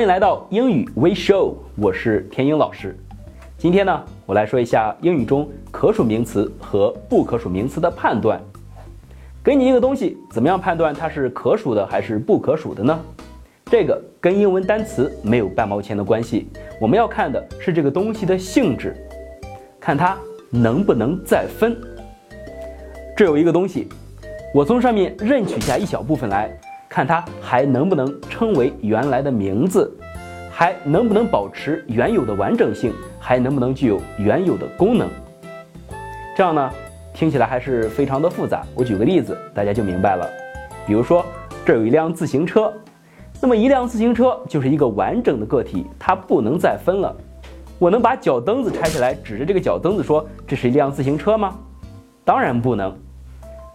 欢迎来到英语微 show，我是田英老师。今天呢，我来说一下英语中可数名词和不可数名词的判断。给你一个东西，怎么样判断它是可数的还是不可数的呢？这个跟英文单词没有半毛钱的关系。我们要看的是这个东西的性质，看它能不能再分。这有一个东西，我从上面任取下一小部分来。看它还能不能称为原来的名字，还能不能保持原有的完整性，还能不能具有原有的功能？这样呢，听起来还是非常的复杂。我举个例子，大家就明白了。比如说，这有一辆自行车，那么一辆自行车就是一个完整的个体，它不能再分了。我能把脚蹬子拆下来，指着这个脚蹬子说这是一辆自行车吗？当然不能。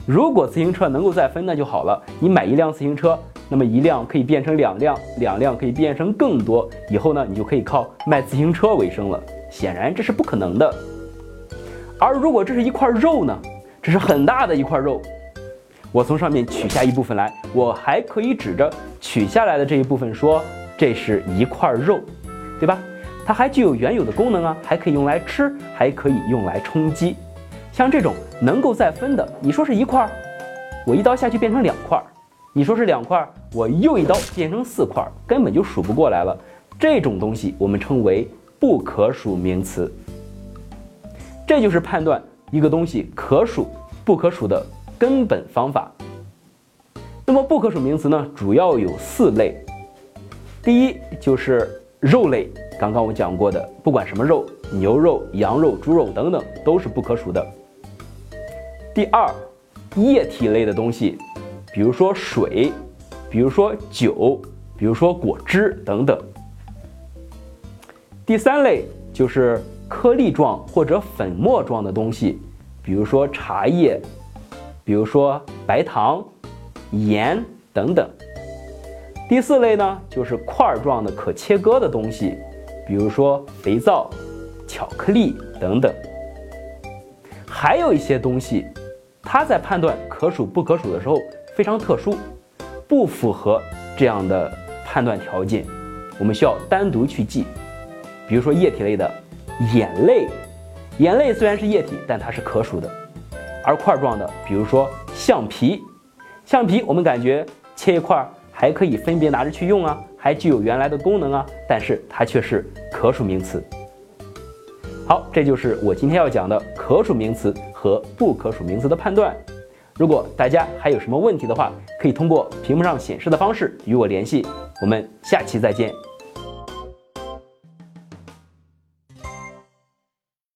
如果自行车能够再分，那就好了。你买一辆自行车，那么一辆可以变成两辆，两辆可以变成更多。以后呢，你就可以靠卖自行车为生了。显然这是不可能的。而如果这是一块肉呢？这是很大的一块肉，我从上面取下一部分来，我还可以指着取下来的这一部分说这是一块肉，对吧？它还具有原有的功能啊，还可以用来吃，还可以用来充饥。像这种能够再分的，你说是一块儿，我一刀下去变成两块儿；你说是两块儿，我又一刀变成四块儿，根本就数不过来了。这种东西我们称为不可数名词。这就是判断一个东西可数不可数的根本方法。那么不可数名词呢，主要有四类。第一就是肉类，刚刚我讲过的，不管什么肉，牛肉、羊肉、猪肉等等，都是不可数的。第二，液体类的东西，比如说水，比如说酒，比如说果汁等等。第三类就是颗粒状或者粉末状的东西，比如说茶叶，比如说白糖、盐等等。第四类呢，就是块状的可切割的东西，比如说肥皂、巧克力等等。还有一些东西。它在判断可数不可数的时候非常特殊，不符合这样的判断条件，我们需要单独去记。比如说液体类的眼泪，眼泪虽然是液体，但它是可数的；而块状的，比如说橡皮，橡皮我们感觉切一块还可以分别拿着去用啊，还具有原来的功能啊，但是它却是可数名词。好，这就是我今天要讲的可数名词。和不可数名词的判断，如果大家还有什么问题的话，可以通过屏幕上显示的方式与我联系。我们下期再见。